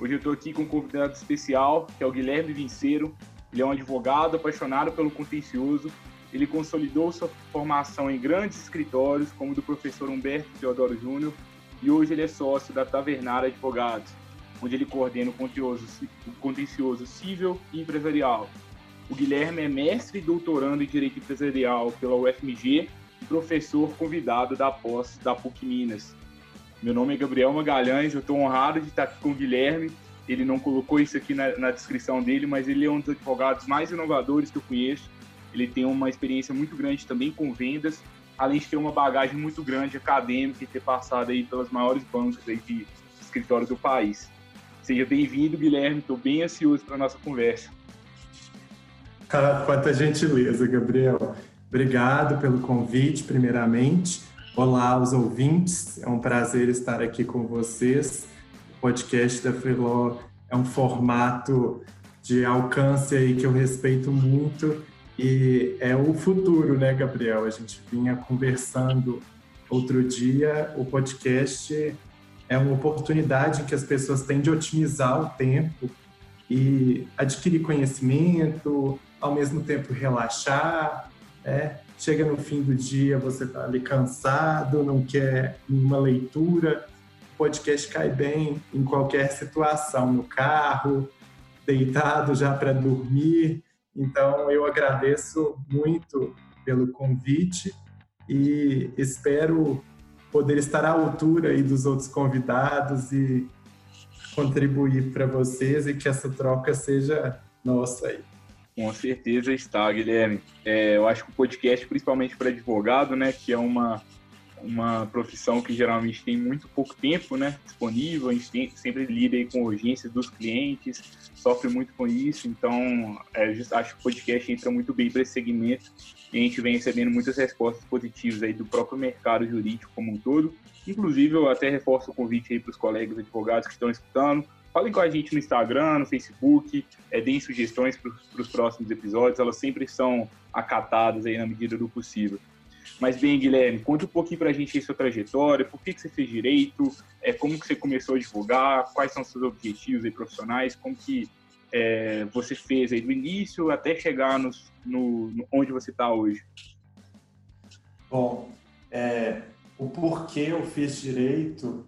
Hoje eu estou aqui com um convidado especial, que é o Guilherme Vinceiro. Ele é um advogado apaixonado pelo contencioso. Ele consolidou sua formação em grandes escritórios, como o do professor Humberto Teodoro Júnior, e hoje ele é sócio da Tavernária Advogados, onde ele coordena o contencioso, o contencioso civil e empresarial. O Guilherme é mestre e doutorando em Direito Empresarial pela UFMG e professor convidado da pós da PUC Minas. Meu nome é Gabriel Magalhães, eu estou honrado de estar aqui com o Guilherme. Ele não colocou isso aqui na, na, descrição dele, mas ele é um dos advogados mais inovadores que eu conheço. Ele tem uma experiência muito grande também com vendas, além de ter uma bagagem muito grande acadêmica e ter passado aí pelas maiores bancas aí de escritório do país. Seja bem-vindo, Guilherme. Estou bem ansioso para a nossa conversa. Ah, quanta gentileza, Gabriel. Obrigado pelo convite, primeiramente. Olá aos ouvintes, é um prazer estar aqui com vocês. O podcast da Freeló é um formato de alcance aí que eu respeito muito e é o futuro, né, Gabriel? A gente vinha conversando outro dia, o podcast é uma oportunidade que as pessoas têm de otimizar o tempo e adquirir conhecimento, ao mesmo tempo relaxar, é, chega no fim do dia, você está ali cansado, não quer uma leitura, o podcast cai bem em qualquer situação, no carro, deitado já para dormir. Então, eu agradeço muito pelo convite e espero poder estar à altura aí dos outros convidados e contribuir para vocês e que essa troca seja nossa aí. Com certeza está, Guilherme. É, eu acho que o podcast, principalmente para advogado, né, que é uma, uma profissão que geralmente tem muito pouco tempo né, disponível, a gente tem, sempre lida com urgências dos clientes, sofre muito com isso, então é, acho que o podcast entra muito bem para esse segmento e a gente vem recebendo muitas respostas positivas aí do próprio mercado jurídico como um todo. Inclusive, eu até reforço o convite aí para os colegas advogados que estão escutando, Falem com a gente no Instagram, no Facebook, é, deem sugestões para os próximos episódios, elas sempre são acatadas aí na medida do possível. Mas bem, Guilherme, conta um pouquinho para a gente aí sua trajetória, por que, que você fez direito, é, como que você começou a divulgar, quais são seus objetivos aí profissionais, como que é, você fez aí do início até chegar no, no, no onde você está hoje. Bom, é, o porquê eu fiz direito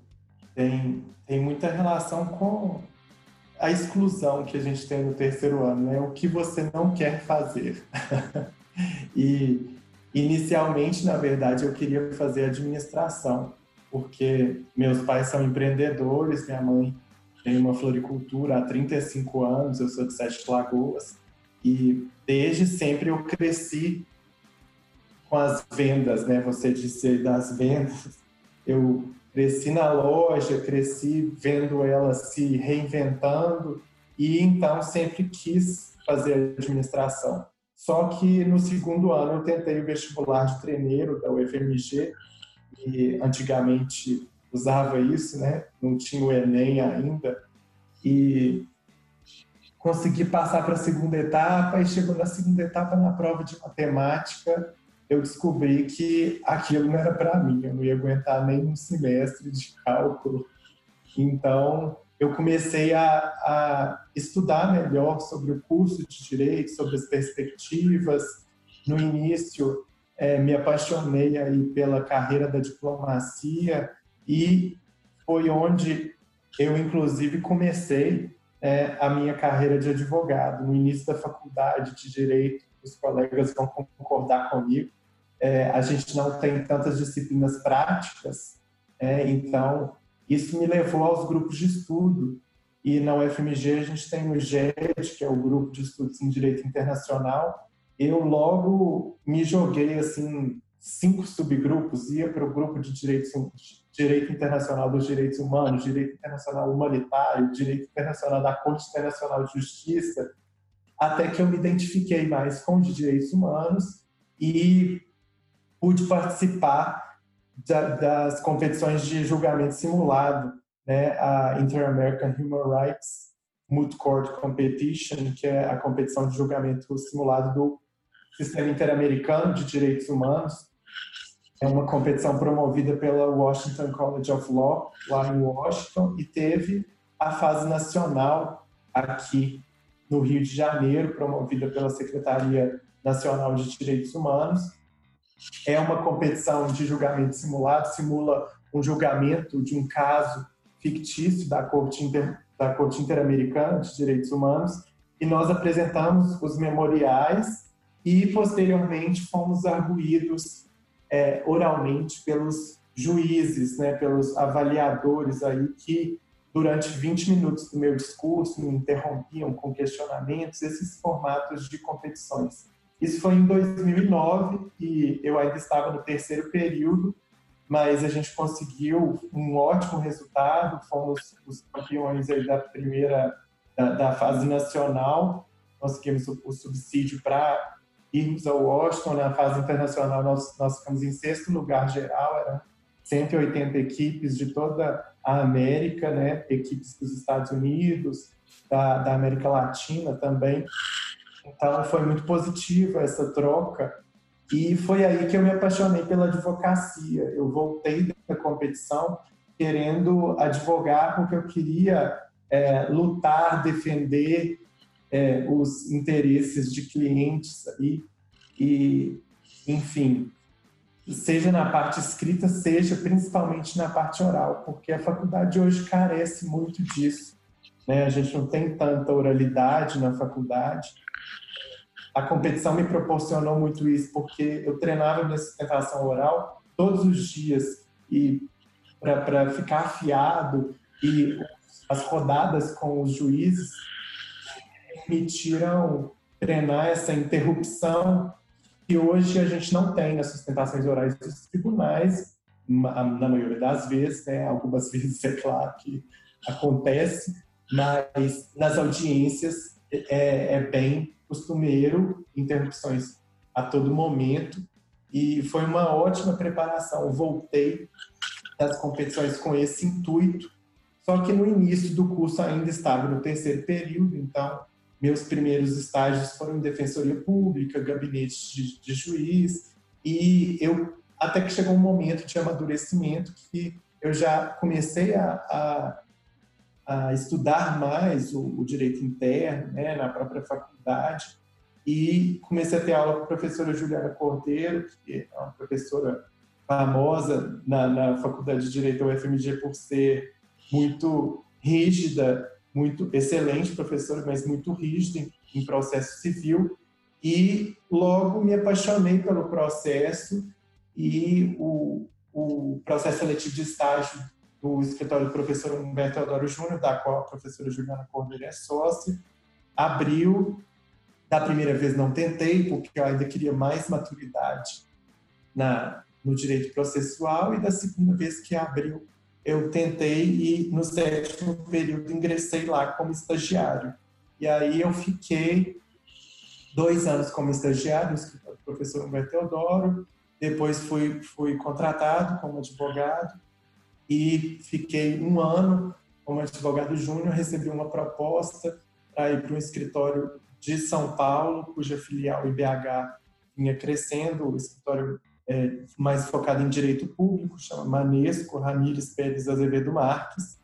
tem, tem muita relação com a exclusão que a gente tem no terceiro ano, né? O que você não quer fazer. e inicialmente, na verdade, eu queria fazer administração, porque meus pais são empreendedores, minha mãe tem uma floricultura há 35 anos, eu sou de Sete Lagoas, e desde sempre eu cresci com as vendas, né? Você disse das vendas. Eu cresci na loja, cresci vendo ela se reinventando e então sempre quis fazer administração. Só que no segundo ano eu tentei o vestibular de treineiro da UFMG e antigamente usava isso, né? Não tinha o Enem ainda e consegui passar para a segunda etapa e chegou na segunda etapa na prova de matemática eu descobri que aquilo não era para mim, eu não ia aguentar nem um semestre de cálculo. Então, eu comecei a, a, estudar melhor sobre o curso de direito, sobre as perspectivas. No início, é, me apaixonei aí pela carreira da diplomacia e foi onde eu, inclusive, comecei é, a minha carreira de advogado. No início da faculdade de direito, os colegas vão concordar comigo, é, a gente não tem tantas disciplinas práticas, é, então isso me levou aos grupos de estudo. E na UFMG a gente tem o GED, que é o Grupo de Estudos em Direito Internacional. Eu logo me joguei assim cinco subgrupos, ia para o grupo de direitos, direito internacional dos direitos humanos, direito internacional humanitário, direito internacional da Corte Internacional de Justiça, até que eu me identifiquei mais com os direitos humanos e pude participar da, das competições de julgamento simulado, né, a Inter-American Human Rights Moot Court Competition, que é a competição de julgamento simulado do Sistema Interamericano de Direitos Humanos. É uma competição promovida pela Washington College of Law, lá em Washington, e teve a fase nacional aqui no Rio de Janeiro, promovida pela Secretaria Nacional de Direitos Humanos. É uma competição de julgamento simulado, simula um julgamento de um caso fictício da Corte, Inter, da Corte Interamericana de Direitos Humanos, e nós apresentamos os memoriais e, posteriormente, fomos arguídos é, oralmente pelos juízes, né, pelos avaliadores aí que durante 20 minutos do meu discurso me interrompiam com questionamentos, esses formatos de competições. Isso foi em 2009 e eu ainda estava no terceiro período, mas a gente conseguiu um ótimo resultado, fomos os campeões da primeira, da, da fase nacional, conseguimos o, o subsídio para irmos ao Washington, na fase internacional nós, nós ficamos em sexto lugar geral, eram 180 equipes de toda a América, né, equipes dos Estados Unidos, da, da América Latina também, então foi muito positiva essa troca e foi aí que eu me apaixonei pela advocacia. Eu voltei da competição querendo advogar porque eu queria é, lutar, defender é, os interesses de clientes aí e, enfim, seja na parte escrita, seja principalmente na parte oral, porque a faculdade hoje carece muito disso. Né? A gente não tem tanta oralidade na faculdade. A competição me proporcionou muito isso, porque eu treinava minha sustentação oral todos os dias e para ficar afiado e as rodadas com os juízes permitiram treinar essa interrupção que hoje a gente não tem nas sustentações orais dos tribunais, na maioria das vezes, né? algumas vezes é claro que acontece, mas nas audiências é, é bem costumeiro, interrupções a todo momento, e foi uma ótima preparação. Voltei das competições com esse intuito, só que no início do curso ainda estava no terceiro período, então meus primeiros estágios foram em defensoria pública, gabinete de, de juiz, e eu até que chegou um momento de amadurecimento que eu já comecei a, a a estudar mais o, o direito interno, né, na própria faculdade, e comecei a ter aula com a professora Juliana Cordeiro, que é uma professora famosa na, na Faculdade de Direito da UFMG por ser muito rígida, muito excelente professora, mas muito rígida em, em processo civil, e logo me apaixonei pelo processo e o, o processo seletivo de estágio do escritório do professor Humberto Teodoro Júnior, da qual a professora Juliana Cordeiro é sócia, abriu. Da primeira vez não tentei, porque eu ainda queria mais maturidade na, no direito processual, e da segunda vez que abriu, eu tentei e no sétimo período ingressei lá como estagiário. E aí eu fiquei dois anos como estagiário no escritório do professor Humberto Teodoro, depois fui, fui contratado como advogado, e fiquei um ano como advogado júnior, recebi uma proposta para ir para um escritório de São Paulo, cuja filial IBH vinha crescendo, o escritório é, mais focado em direito público, chama Manesco Ramírez Pérez Azevedo Marques,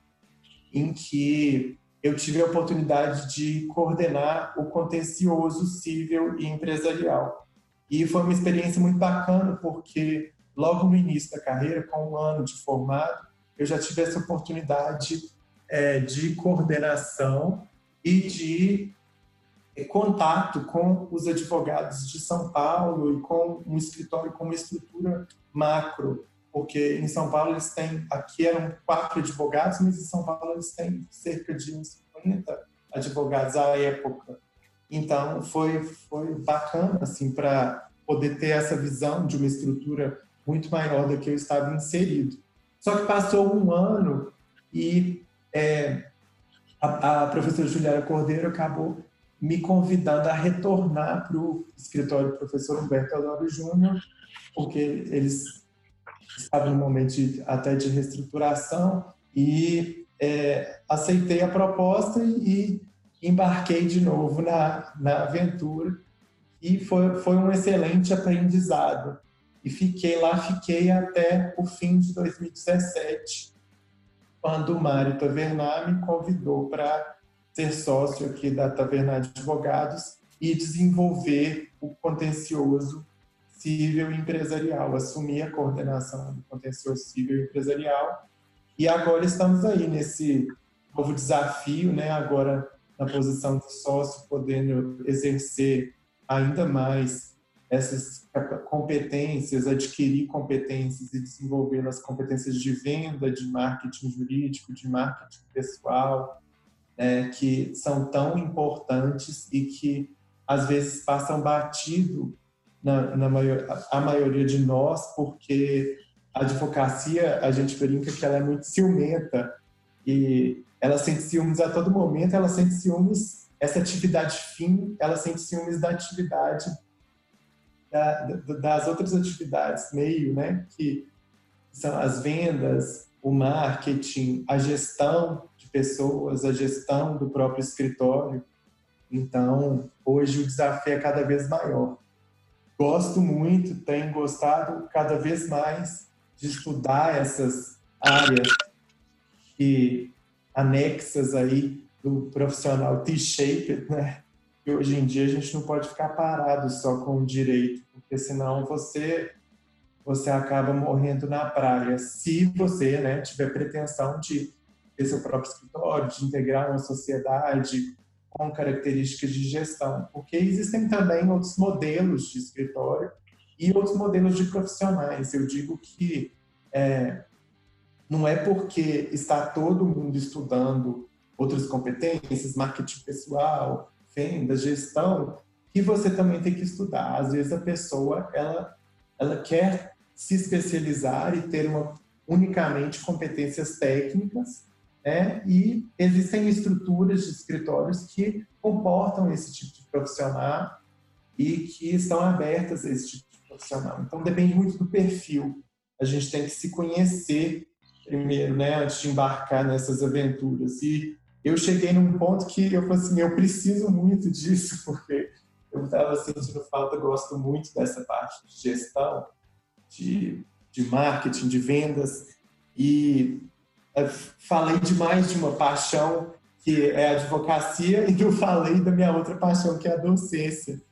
em que eu tive a oportunidade de coordenar o contencioso civil e empresarial. E foi uma experiência muito bacana, porque logo no início da carreira, com um ano de formado, eu já tive essa oportunidade é, de coordenação e de contato com os advogados de São Paulo e com um escritório com uma estrutura macro, porque em São Paulo eles têm, aqui eram quatro advogados, mas em São Paulo eles têm cerca de uns 50 advogados à época. Então foi foi bacana assim para poder ter essa visão de uma estrutura muito maior do que eu estava inserido. Só que passou um ano e é, a, a, professora Juliana Cordeiro acabou me convidando a retornar para o escritório do professor Humberto Teodoro Júnior, porque eles estavam no momento de, até de reestruturação e é, aceitei a proposta e, e embarquei de novo na, na aventura e foi, foi um excelente aprendizado. E fiquei lá, fiquei até o fim de 2017, quando o Mário Tavernar me convidou para ser sócio aqui da Tavernar Advogados e desenvolver o contencioso civil empresarial, assumir a coordenação do contencioso civil empresarial. E agora estamos aí nesse novo desafio, né? agora na posição de sócio, podendo exercer ainda mais essas competências, adquirir competências e desenvolver as competências de venda, de marketing jurídico, de marketing pessoal, é, que são tão importantes e que às vezes passam batido na, na maior, a maioria de nós, porque a advocacia, a gente brinca que ela é muito ciumenta e ela sente ciúmes a todo momento, ela sente ciúmes, essa atividade fim, ela sente ciúmes da atividade da, das outras atividades meio, né, que são as vendas, o marketing, a gestão de pessoas, a gestão do próprio escritório. Então, hoje o desafio é cada vez maior. Gosto muito, tenho gostado cada vez mais de estudar essas áreas e anexas aí do profissional T-shaped, né? E hoje em dia a gente não pode ficar parado só com o direito, porque senão você você acaba morrendo na praia. Se você né, tiver pretensão de ter seu próprio escritório, de integrar uma sociedade com características de gestão, porque existem também outros modelos de escritório e outros modelos de profissionais. Eu digo que é, não é porque está todo mundo estudando outras competências, marketing pessoal, venda, gestão, que você também tem que estudar. Às vezes a pessoa ela ela quer se especializar e ter uma, unicamente competências técnicas, né? e existem estruturas de escritórios que comportam esse tipo de profissional e que estão abertas a esse tipo de profissional. Então depende muito do perfil. A gente tem que se conhecer primeiro, né, antes de embarcar nessas aventuras. E eu cheguei num ponto que eu falei assim, eu preciso muito disso, porque eu estava sentindo falta, gosto muito dessa parte de gestão, de, de marketing, de vendas, e é, falei demais de uma paixão que é a advocacia e não falei da minha outra paixão, que é a docência.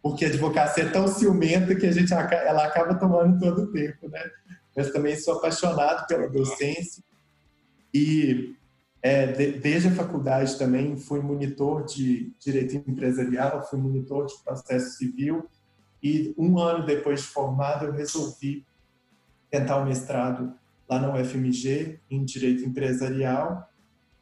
Porque a advocacia é tão ciumenta que a gente ela acaba tomando todo o tempo, né? Mas também sou apaixonado pela docência e é, de, desde a faculdade também fui monitor de direito empresarial, fui monitor de processo civil e um ano depois de formado, eu resolvi tentar o mestrado lá na UFMG em Direito Empresarial.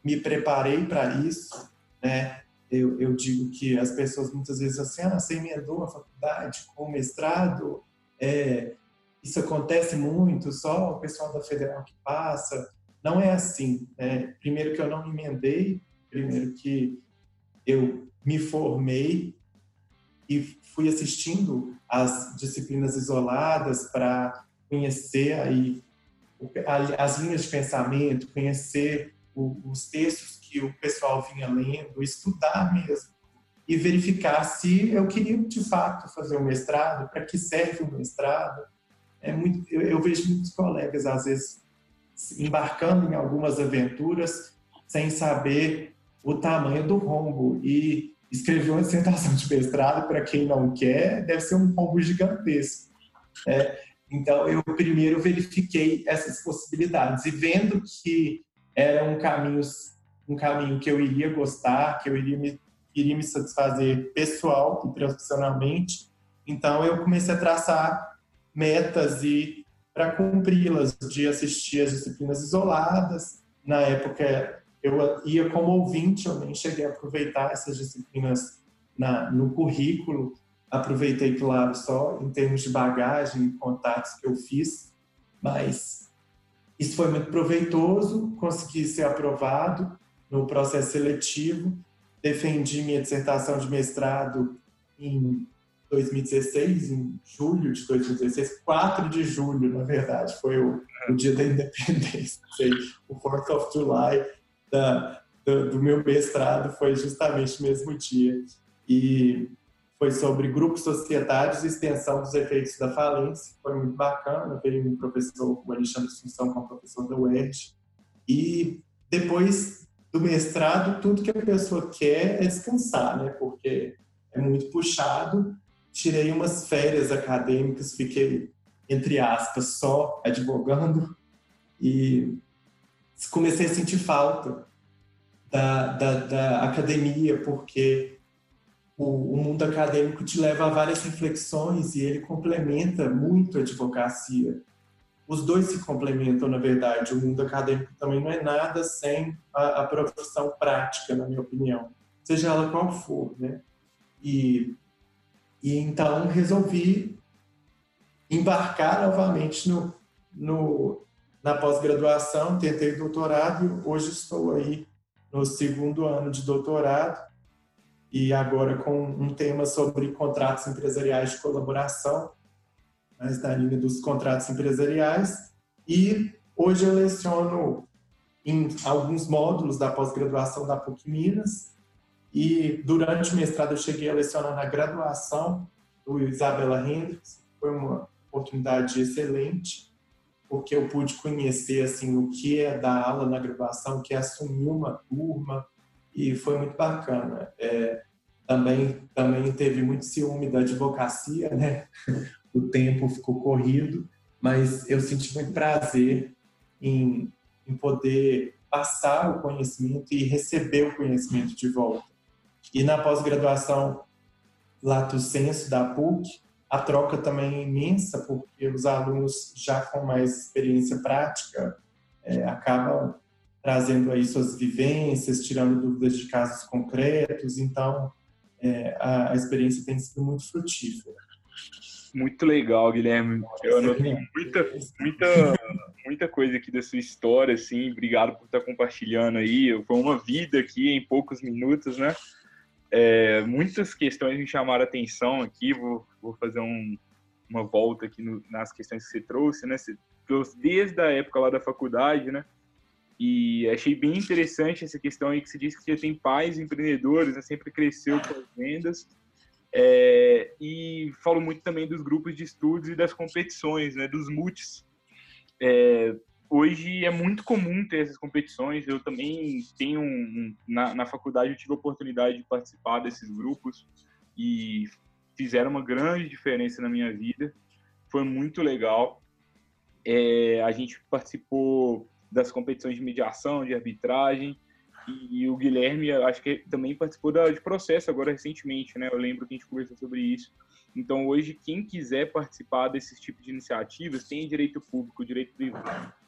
Me preparei para isso, né? Eu, eu, digo que as pessoas muitas vezes assim, ah, você emendou a faculdade com mestrado, é, isso acontece muito, só o pessoal da federal que passa. Não é assim. Né? Primeiro que eu não emendei, primeiro que eu me formei e fui assistindo as disciplinas isoladas para conhecer aí as linhas de pensamento, conhecer os textos que o pessoal vinha lendo, estudar mesmo e verificar se eu queria de fato fazer um mestrado, para que serve o mestrado. É muito, eu, eu vejo muitos colegas às vezes embarcando em algumas aventuras sem saber o tamanho do rombo e escrever uma dissertação de mestrado, para quem não quer, deve ser um pombo gigantesco. É, então, eu primeiro verifiquei essas possibilidades e vendo que era um caminho, um caminho que eu iria gostar, que eu iria me, iria me satisfazer pessoal e profissionalmente, então eu comecei a traçar metas e para cumpri-las, de assistir as disciplinas isoladas. Na época, eu ia como ouvinte, eu nem cheguei a aproveitar essas disciplinas na, no currículo. aproveitei, claro, só em termos de bagagem e contatos que eu fiz, mas isso foi muito proveitoso, consegui ser aprovado no processo seletivo, defendi minha dissertação de mestrado em 2016, em julho de 2016, 4 de julho, na verdade, foi o, o dia da independência, o 4th of July da, do, do, meu mestrado foi justamente o mesmo dia. E foi sobre grupos societários e extensão dos efeitos da falência, foi muito bacana, veio um professor, o Alexandre Assunção, que é um professor da UERJ, e depois do mestrado, tudo que a pessoa quer é descansar, né? Porque é muito puxado. Tirei umas férias acadêmicas, fiquei, entre aspas, só advogando e comecei a sentir falta da, da, da academia, porque o, o, mundo acadêmico te leva a várias reflexões e ele complementa muito a advocacia os dois se complementam, na verdade. O mundo acadêmico também não é nada sem a, a profissão prática, na minha opinião, seja ela qual for, né? E, e então resolvi embarcar novamente no, no na pós-graduação, tentei doutorado, hoje estou aí no segundo ano de doutorado e agora com um tema sobre contratos empresariais de colaboração, mas na linha dos contratos empresariais. E hoje eu leciono em alguns módulos da pós-graduação da PUC Minas. E durante o mestrado eu cheguei a lecionar na graduação do Isabela Hendricks. Foi uma oportunidade excelente, porque eu pude conhecer assim o que é dar aula na graduação, o que é assumir uma turma, e foi muito bacana. É, também também teve muito ciúme da advocacia, né? o tempo ficou corrido, mas eu senti muito prazer em, em poder passar o conhecimento e receber o conhecimento de volta. E na pós-graduação Lato Senso da PUC, a troca também é imensa, porque os alunos já com mais experiência prática é, acabam trazendo aí suas vivências, tirando dúvidas de casos concretos, então é, a, a experiência tem sido muito frutífera. Muito legal, Guilherme. Eu anotei muita, muita, muita coisa aqui da sua história, assim. Obrigado por estar compartilhando aí. Foi uma vida aqui em poucos minutos, né? É, muitas questões me chamaram atenção aqui. Vou, vou fazer um, uma volta aqui no, nas questões que você trouxe, né? Você trouxe desde a época lá da faculdade, né? E achei bem interessante essa questão aí que você disse que já tem pais empreendedores, né? Sempre cresceu com as vendas é, e falo muito também dos grupos de estudos e das competições, né, dos multis. É, hoje é muito comum ter essas competições. Eu também tenho, um, na, na faculdade, eu tive a oportunidade de participar desses grupos e fizeram uma grande diferença na minha vida. Foi muito legal. É, a gente participou das competições de mediação, de arbitragem, e, o Guilherme, acho que também participou da, de processo agora recentemente, né? Eu lembro que a gente conversou sobre isso. Então, hoje, quem quiser participar desses tipos de iniciativas, tem direito público, direito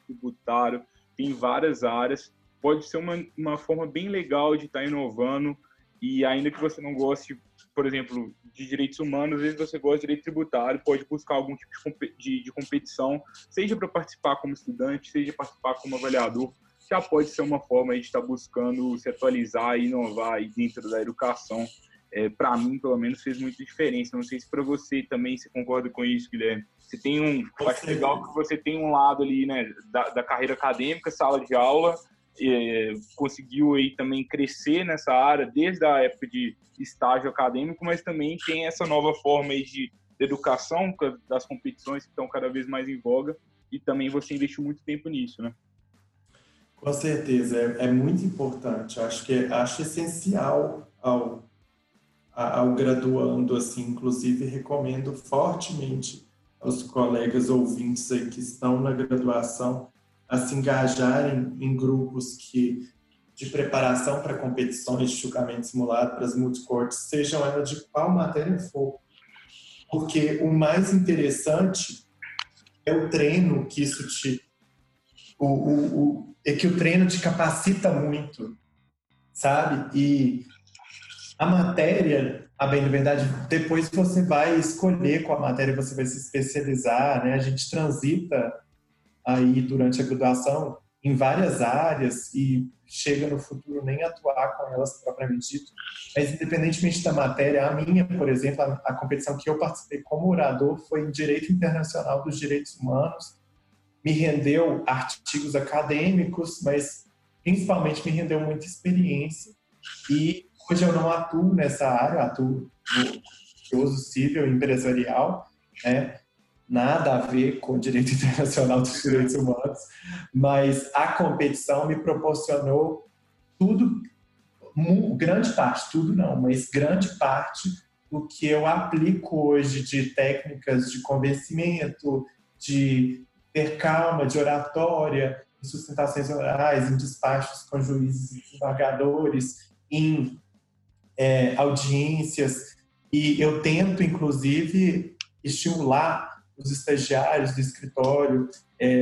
tributário, tem várias áreas. Pode ser uma, uma forma bem legal de estar tá inovando. E ainda que você não goste, por exemplo, de direitos humanos, às vezes você gosta de direito tributário, pode buscar algum tipo de, de, competição, seja para participar como estudante, seja participar como avaliador já pode ser uma forma de estar buscando se atualizar e inovar dentro da educação. É, para mim, pelo menos, fez muita diferença. Não sei se para você também você concorda com isso, Guilherme. Você tem um, acho legal que você tem um lado ali, né, da, da carreira acadêmica, sala de aula, é, conseguiu aí também crescer nessa área desde a época de estágio acadêmico, mas também tem essa nova forma aí de, educação das competições que estão cada vez mais em voga e também você investiu muito tempo nisso, né? Com certeza, é, é muito importante. Acho que acho essencial ao, ao graduando, assim, inclusive recomendo fortemente aos colegas ouvintes aí que estão na graduação a se engajarem em grupos que de preparação para competições de julgamento simulado para as multicortes, sejam elas de qual matéria for. Porque o mais interessante é o treino que isso te o, o, o, é que o treino te capacita muito, sabe? E A matéria, a bem da verdade, depois você vai escolher qual matéria você vai se especializar, né? A gente transita aí durante a graduação em várias áreas e chega no futuro nem atuar com elas propriamente dito. Mas independentemente da matéria, a minha, por exemplo, a, a competição que eu participei como orador foi em Direito Internacional dos Direitos Humanos. Me rendeu artigos acadêmicos, mas principalmente me rendeu muita experiência e Hoje eu não atuo nessa área, atuo no uso civil empresarial, né? nada a ver com o direito internacional dos direitos humanos, mas a competição me proporcionou tudo, grande parte, tudo não, mas grande parte do que eu aplico hoje de técnicas de convencimento, de ter calma, de oratória, em sustentações orais, em despachos com juízes e desembargadores, em é, audiências, e eu tento, inclusive, estimular os estagiários do escritório, é,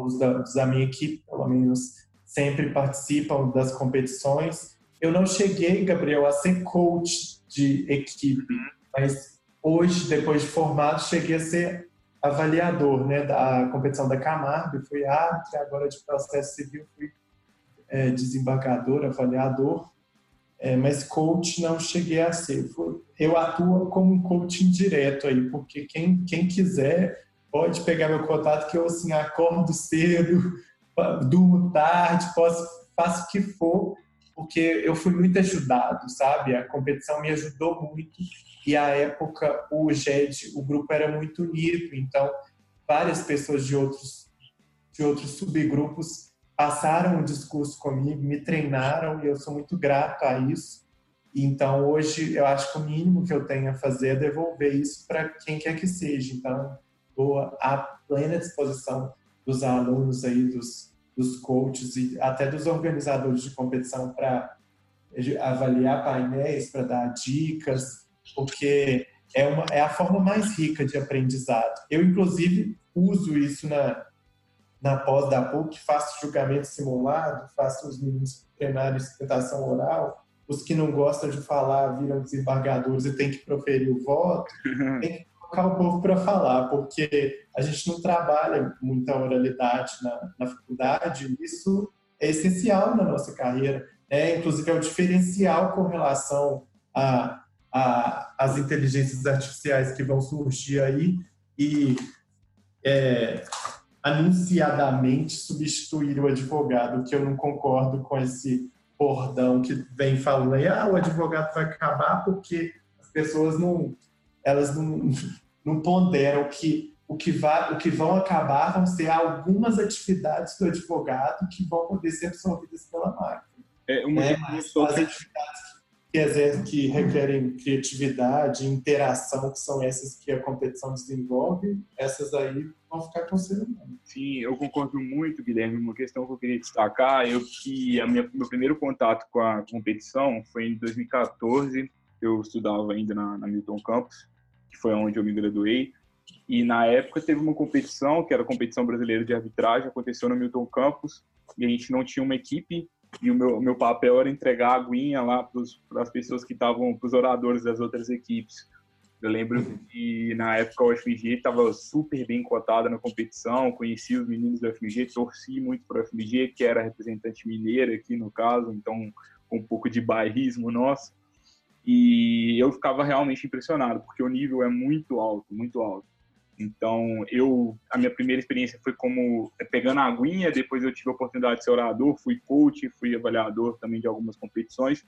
os da, da minha equipe, pelo menos, sempre participam das competições. Eu não cheguei, Gabriel, a ser coach de equipe, mas hoje, depois de formado, cheguei a ser avaliador né, da competição da Camargo, fui árbitro, agora de processo civil fui é, desembargador, avaliador, é, mas coach não cheguei a ser. Eu atuo como um coach indireto aí, porque quem, quem quiser pode pegar meu contato que eu assim acordo cedo, durmo tarde, posso faço o que for, porque eu fui muito ajudado, sabe? A competição me ajudou muito e a época o GED, o grupo era muito unido, então várias pessoas de outros de outros subgrupos passaram o discurso comigo, me treinaram e eu sou muito grato a isso. Então, hoje, eu acho que o mínimo que eu tenho a fazer é devolver isso para quem quer que seja. Então, estou à plena disposição dos alunos aí, dos, dos coaches e até dos organizadores de competição para avaliar painéis, para dar dicas, porque é, uma, é a forma mais rica de aprendizado. Eu, inclusive, uso isso na, na pós da PUC, faço julgamento simulado, faço os meninos treinarem sustentação oral, os que não gostam de falar viram desembargadores e tem que proferir o voto, tem que colocar o povo para falar, porque a gente não trabalha muita oralidade na, na faculdade, isso é essencial na nossa carreira, né? inclusive é o diferencial com relação a, a, as inteligências artificiais que vão surgir aí. E é, anunciadamente substituir o advogado, que eu não concordo com esse bordão que vem falando aí, ah, o advogado vai acabar porque as pessoas não, elas não, não ponderam que o que, vai, o que vão acabar vão ser algumas atividades do advogado que vão poder ser absorvidas pela máquina. É, uma é, as atividades que, exercem, que requerem criatividade, interação, que são essas que a competição desenvolve, essas aí vão ficar com o ser humano. Sim, eu concordo muito, Guilherme. Uma questão que eu queria destacar, eu que a minha, meu primeiro contato com a competição foi em 2014. Eu estudava ainda na, na Milton Campus, que foi onde eu me graduei. E na época teve uma competição, que era a competição brasileira de arbitragem, aconteceu no Milton Campus, e a gente não tinha uma equipe e o meu, meu papel era entregar a aguinha lá para as pessoas que estavam, para os oradores das outras equipes. Eu lembro que na época o FMG estava super bem cotada na competição, conheci os meninos do FMG, torci muito para o FMG, que era representante mineira aqui no caso, então um pouco de bairrismo nosso. E eu ficava realmente impressionado, porque o nível é muito alto, muito alto. Então, eu a minha primeira experiência foi como é, pegando a aguinha, depois eu tive a oportunidade de ser orador, fui coach, fui avaliador também de algumas competições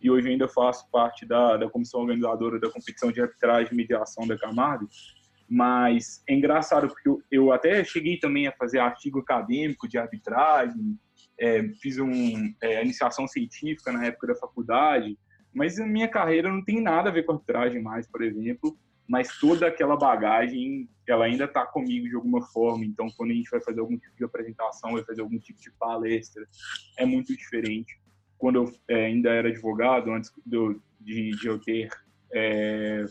e hoje ainda faço parte da, da comissão organizadora da competição de arbitragem e mediação da Camargo. Mas é engraçado porque eu, até cheguei também a fazer artigo acadêmico de arbitragem, é, fiz um, é, iniciação científica na época da faculdade, mas a minha carreira não tem nada a ver com arbitragem mais, por exemplo mas toda aquela bagagem ela ainda está comigo de alguma forma. Então, quando a gente vai fazer algum tipo de apresentação, vai fazer algum tipo de palestra, é muito diferente. Quando eu é, ainda era advogado, antes do, de, de, eu ter é,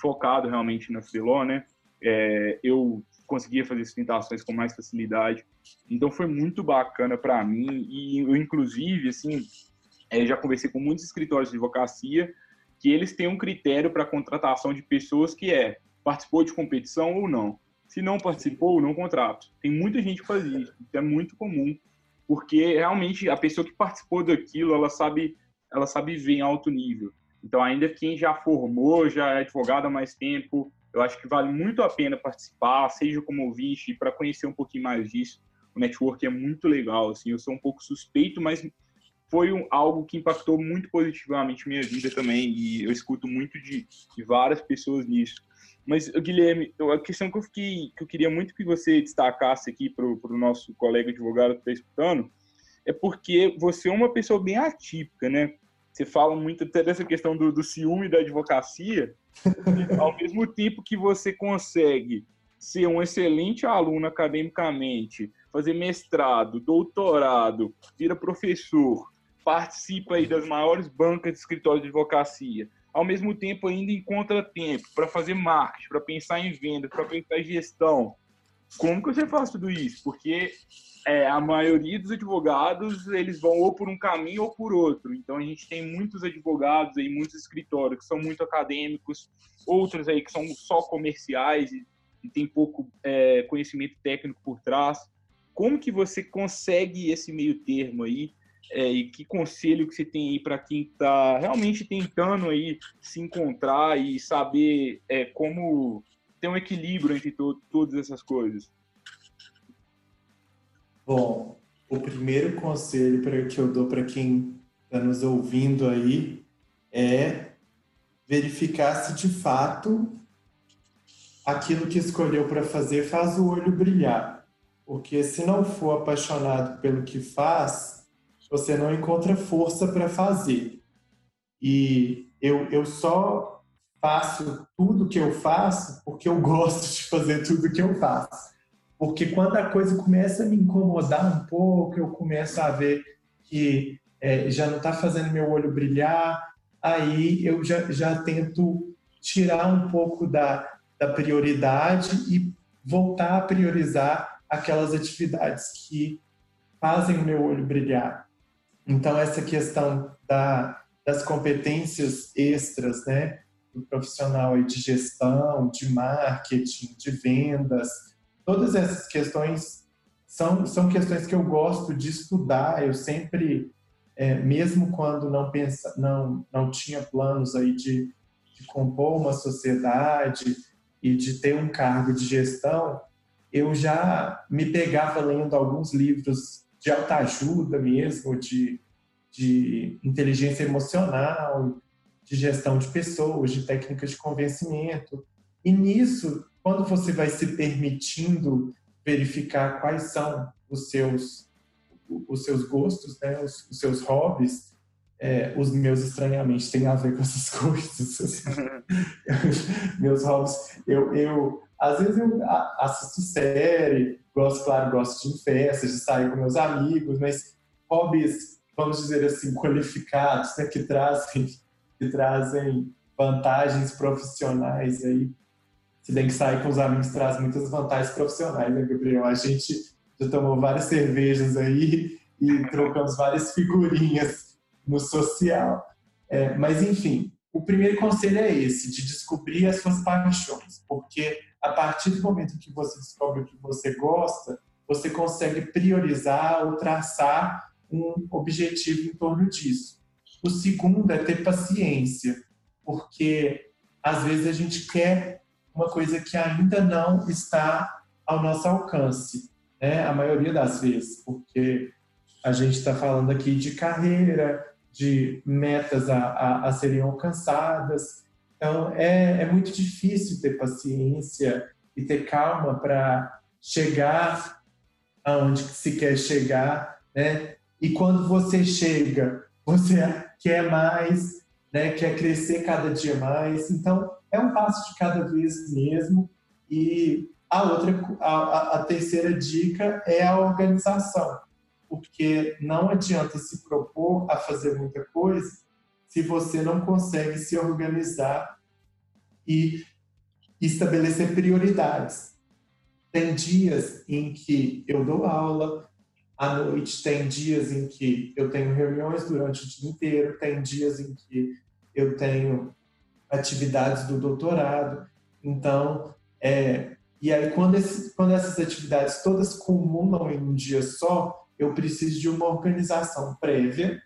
focado realmente na Freeló, né, é, eu conseguia fazer sustentações com mais facilidade. Então, foi muito bacana para mim e eu, inclusive, assim, é, já conversei com muitos escritórios de advocacia que eles têm um critério para contratação de pessoas que é participou de competição ou não. Se não participou, não contrato. Tem muita gente que faz isso, isso é muito comum, porque realmente a pessoa que participou daquilo, ela sabe, ela sabe ver em alto nível. Então, ainda quem já formou, já é advogado há mais tempo, eu acho que vale muito a pena participar, seja como ouvinte, para conhecer um pouquinho mais disso. O network é muito legal, assim, eu sou um pouco suspeito, mas foi um, algo que impactou muito positivamente minha vida também, e eu escuto muito de, de várias pessoas nisso. Mas, Guilherme, a questão que eu, fiquei, que eu queria muito que você destacasse aqui para o nosso colega advogado que está escutando, é porque você é uma pessoa bem atípica, né? Você fala muito até dessa questão do, do ciúme da advocacia, ao mesmo tempo que você consegue ser um excelente aluno academicamente, fazer mestrado, doutorado, vira professor, participa aí das maiores bancas de escritório de advocacia, ao mesmo tempo ainda encontra tempo para fazer marketing, para pensar em venda, para pensar em gestão. Como que você faz tudo isso? Porque é, a maioria dos advogados eles vão ou por um caminho ou por outro. Então a gente tem muitos advogados aí, muitos escritórios que são muito acadêmicos, outros aí que são só comerciais e, e tem pouco é, conhecimento técnico por trás. Como que você consegue esse meio termo aí? É, e que conselho que você tem aí para quem está realmente tentando aí se encontrar e saber é, como ter um equilíbrio entre to todas essas coisas? Bom, o primeiro conselho para que eu dou para quem está nos ouvindo aí é verificar se de fato aquilo que escolheu para fazer faz o olho brilhar. Porque se não for apaixonado pelo que faz, você não encontra força para fazer. E eu, eu só faço tudo que eu faço porque eu gosto de fazer tudo que eu faço. Porque quando a coisa começa a me incomodar um pouco, eu começo a ver que é, já não está fazendo meu olho brilhar, aí eu já, já tento tirar um pouco da, da prioridade e voltar a priorizar aquelas atividades que fazem o meu olho brilhar. Então, essa questão da, das competências extras, né, do profissional de gestão, de marketing, de vendas, todas essas questões são, são questões que eu gosto de estudar. Eu sempre, é, mesmo quando não, pensa, não, não tinha planos aí de, de compor uma sociedade e de ter um cargo de gestão, eu já me pegava lendo alguns livros de autoajuda mesmo, de, de inteligência emocional, de gestão de pessoas, de técnicas de convencimento. E nisso, quando você vai se permitindo verificar quais são os seus os seus gostos, né, os, os seus hobbies, é, os meus estranhamente têm a ver com essas coisas. Assim. meus hobbies, eu, eu às vezes eu assisto série, gosto, claro, gosto de festas, de sair com meus amigos, mas hobbies, vamos dizer assim, qualificados, né, que trazem, que trazem vantagens profissionais aí. Se bem que sair com os amigos traz muitas vantagens profissionais, né, Gabriel? A gente já tomou várias cervejas aí e trocamos várias figurinhas no social. É, mas, enfim, o primeiro conselho é esse, de descobrir as suas paixões, porque a partir do momento que você descobre o que você gosta, você consegue priorizar ou traçar um objetivo em torno disso. O segundo é ter paciência, porque às vezes a gente quer uma coisa que ainda não está ao nosso alcance, né? A maioria das vezes, porque a gente está falando aqui de carreira, de metas a, a, a serem alcançadas, então, é, é muito difícil ter paciência e ter calma para chegar aonde se quer chegar, né? E quando você chega, você quer mais, né? Quer crescer cada dia mais. Então, é um passo de cada vez mesmo. E a outra, a, a terceira dica é a organização, porque não adianta se propor a fazer muita coisa se você não consegue se organizar e estabelecer prioridades. Tem dias em que eu dou aula, à noite, tem dias em que eu tenho reuniões durante o dia inteiro, tem dias em que eu tenho atividades do doutorado. Então, é, e aí quando, esse, quando essas atividades todas cumulam em um dia só, eu preciso de uma organização prévia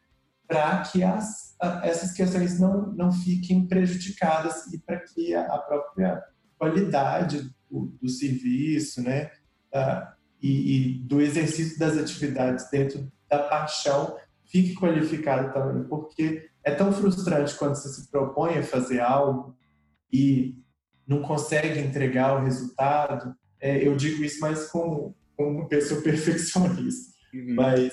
para que as, essas questões não, não fiquem prejudicadas e para que a, própria qualidade do, do serviço, né, da, e, e, do exercício das atividades dentro da paixão fique qualificado também, porque é tão frustrante quando você se propõe a fazer algo e não consegue entregar o resultado. É, eu digo isso mais como, como pessoa perfeccionista, uhum. mas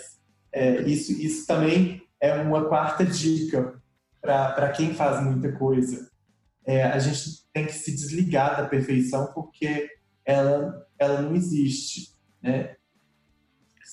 é, isso, isso também é uma quarta dica para quem faz muita coisa. É, a gente tem que se desligar da perfeição porque ela, ela não existe, né?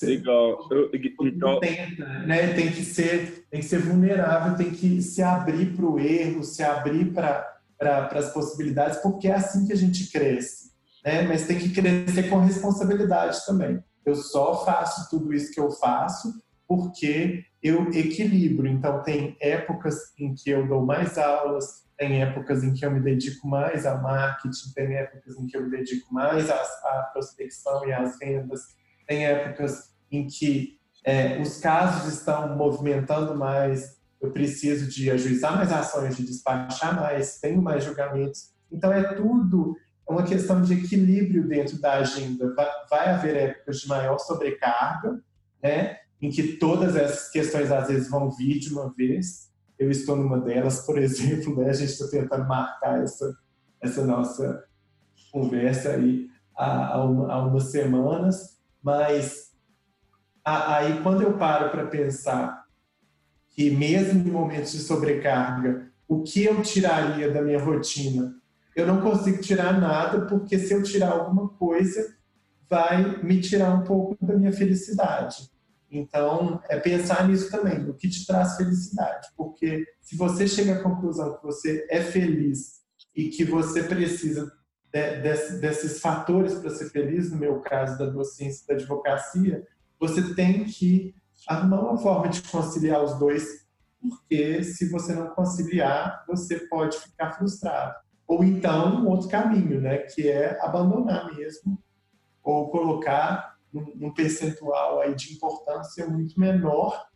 Legal. Eu, então... Tenta, né? Tem que ser, tem que ser vulnerável, tem que se abrir para o erro, se abrir para para as possibilidades, porque é assim que a gente cresce, né? Mas tem que crescer com responsabilidade também. Eu só faço tudo isso que eu faço porque eu equilibro. Então tem épocas em que eu dou mais aulas, tem épocas em que eu me dedico mais ao marketing, tem épocas em que eu me dedico mais à prospecção e às vendas, tem épocas em que é, os casos estão movimentando mais, eu preciso de ajuizar mais ações, de despachar mais, tenho mais julgamentos. Então, é tudo é uma questão de equilíbrio dentro da agenda. Vai, vai haver épocas de maior sobrecarga, né, em que todas essas questões às vezes vão vir de uma vez. Eu estou numa delas, por exemplo, né, a gente está tentando marcar essa, essa nossa conversa aí há, há, uma, há umas semanas, mas aí quando eu paro para pensar que mesmo em momentos de sobrecarga, o que eu tiraria da minha rotina? Eu não consigo tirar nada, porque se eu tirar alguma coisa, vai me tirar um pouco da minha felicidade. Então, é pensar nisso também, o que te traz felicidade. Porque se você chega à conclusão que você é feliz e que você precisa de, de, desses fatores para ser feliz, no meu caso da docência da advocacia, você tem que arrumar uma forma de conciliar os dois, porque se você não conciliar, você pode ficar frustrado. Ou então, um outro caminho, né, que é abandonar mesmo, ou colocar num, percentual aí de importância muito menor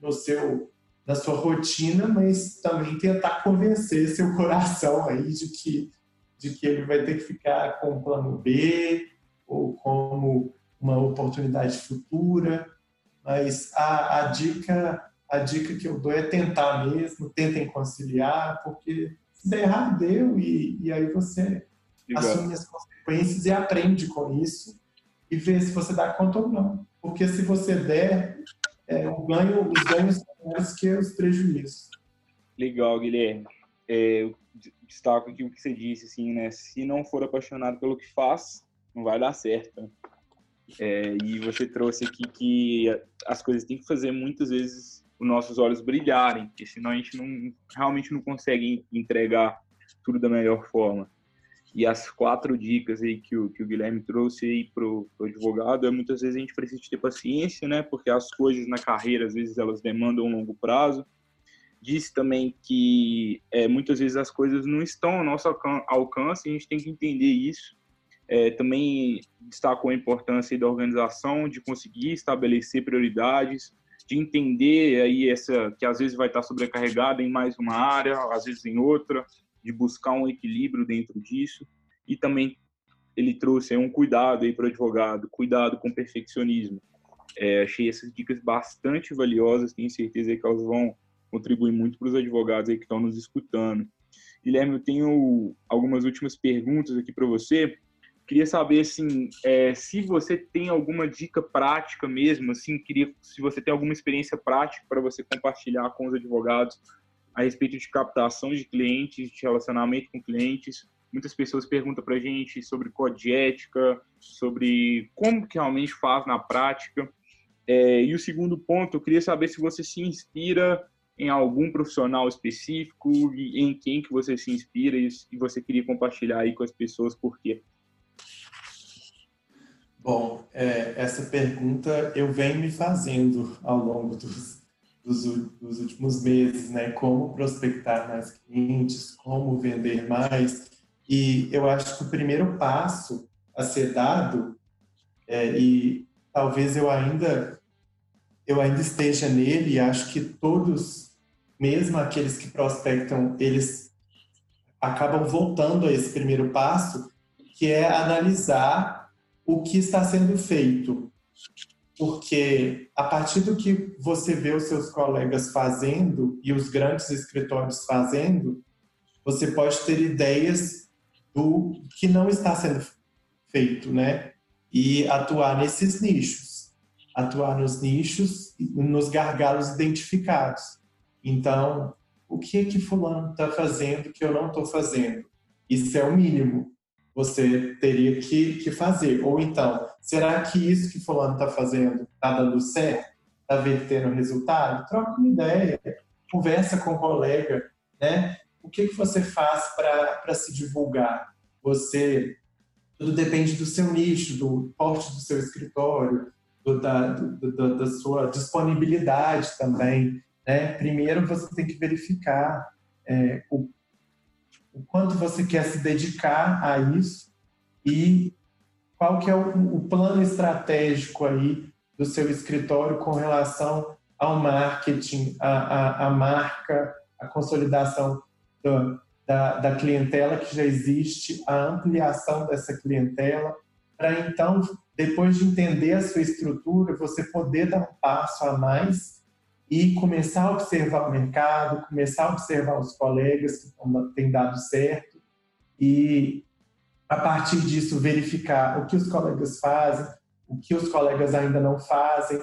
no seu na sua rotina, mas também tentar convencer seu coração aí de que de que ele vai ter que ficar com o plano B ou como uma oportunidade futura. Mas a, a, dica a dica que eu dou é tentar mesmo, tentem conciliar, porque se der errado, deu, e, e aí você assume as consequências e aprende com isso e vê se você dá conta ou não. Porque se você der, é, o ganho, os ganhos são maiores que os prejuízos. Legal, Guilherme. É, eu destaco aqui o que você disse, assim, né? Se não for apaixonado pelo que faz, não vai dar certo. É, e você trouxe aqui que as coisas têm que fazer muitas vezes os nossos olhos brilharem, porque senão a gente não, realmente não consegue entregar tudo da melhor forma. E as quatro dicas aí que o, que o Guilherme trouxe aí pro, pro advogado é muitas vezes a gente precisa ter paciência, né? Porque as coisas na carreira às vezes elas demandam um longo prazo. Disse também que é, muitas vezes as coisas não estão ao nosso alcance, a gente tem que entender isso é, também destacou a importância da organização, de conseguir estabelecer prioridades, de entender aí essa que às vezes vai estar sobrecarregada em mais uma área, às vezes em outra, de buscar um equilíbrio dentro disso. E também ele trouxe um cuidado aí para o advogado, cuidado com o perfeccionismo. É, achei essas dicas bastante valiosas, tenho certeza que elas vão contribuir muito para os advogados aí que estão nos escutando. Guilherme, eu tenho algumas últimas perguntas aqui para você. Queria saber, assim, é, se você tem alguma dica prática mesmo, assim, queria, se você tem alguma experiência prática para você compartilhar com os advogados a respeito de captação de clientes, de relacionamento com clientes. Muitas pessoas perguntam para a gente sobre código de ética, sobre como que realmente faz na prática. É, e o segundo ponto, eu queria saber se você se inspira em algum profissional específico, e em quem que você se inspira e, e você queria compartilhar aí com as pessoas por quê. Bom, é, essa pergunta eu venho me fazendo ao longo dos, dos, dos últimos meses, né? Como prospectar mais clientes, como vender mais. E eu acho que o primeiro passo a ser dado, é, e talvez eu ainda eu ainda esteja nele, e acho que todos, mesmo aqueles que prospectam, eles acabam voltando a esse primeiro passo, que é analisar o que está sendo feito. Porque a partir do que você vê os seus colegas fazendo e os grandes escritórios fazendo, você pode ter ideias do que não está sendo feito, né? E atuar nesses nichos, atuar nos nichos, nos gargalos identificados. Então, o que é que fulano está fazendo que eu não estou fazendo? Isso é o mínimo. Você teria que, que fazer. Ou então, será que isso que fulano está fazendo está dando certo? Está vertendo resultado? Troca uma ideia, conversa com o um colega, né? O que, que você faz para se divulgar? Você tudo depende do seu nicho, do porte do seu escritório, do, da, do, do, da sua disponibilidade também. Né? Primeiro, você tem que verificar é, o, o quanto você quer se dedicar a isso e qual que é o, o plano estratégico aí do seu escritório com relação ao marketing, a marca, a consolidação da, da clientela que já existe, a ampliação dessa clientela, para então, depois de entender a sua estrutura, você poder dar um passo a mais e começar a observar o mercado, começar a observar os colegas que têm dado certo e, a partir disso, verificar o que os colegas fazem, o que os colegas ainda não fazem.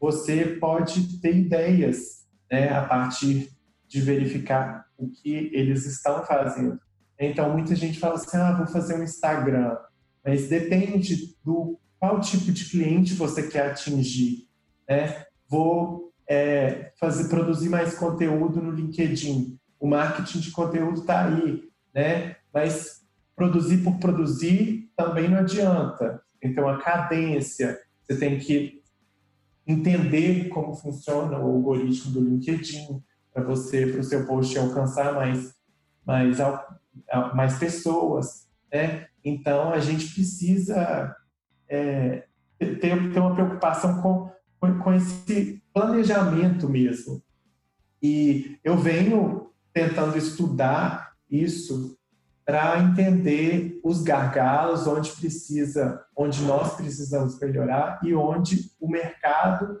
Você pode ter ideias né, a partir de verificar o que eles estão fazendo. Então, muita gente fala assim: ah, vou fazer um Instagram. Mas depende do qual tipo de cliente você quer atingir. Né? Vou é, fazer, produzir mais conteúdo no LinkedIn. O marketing de conteúdo está aí, né? Mas produzir por produzir também não adianta. Então, a cadência, você tem que entender como funciona o algoritmo do LinkedIn, para você, para o seu post alcançar mais, mais, mais pessoas, né? Então, a gente precisa é, ter, ter uma preocupação com, com esse planejamento mesmo. E eu venho tentando estudar isso para entender os gargalos, onde precisa, onde nós precisamos melhorar e onde o mercado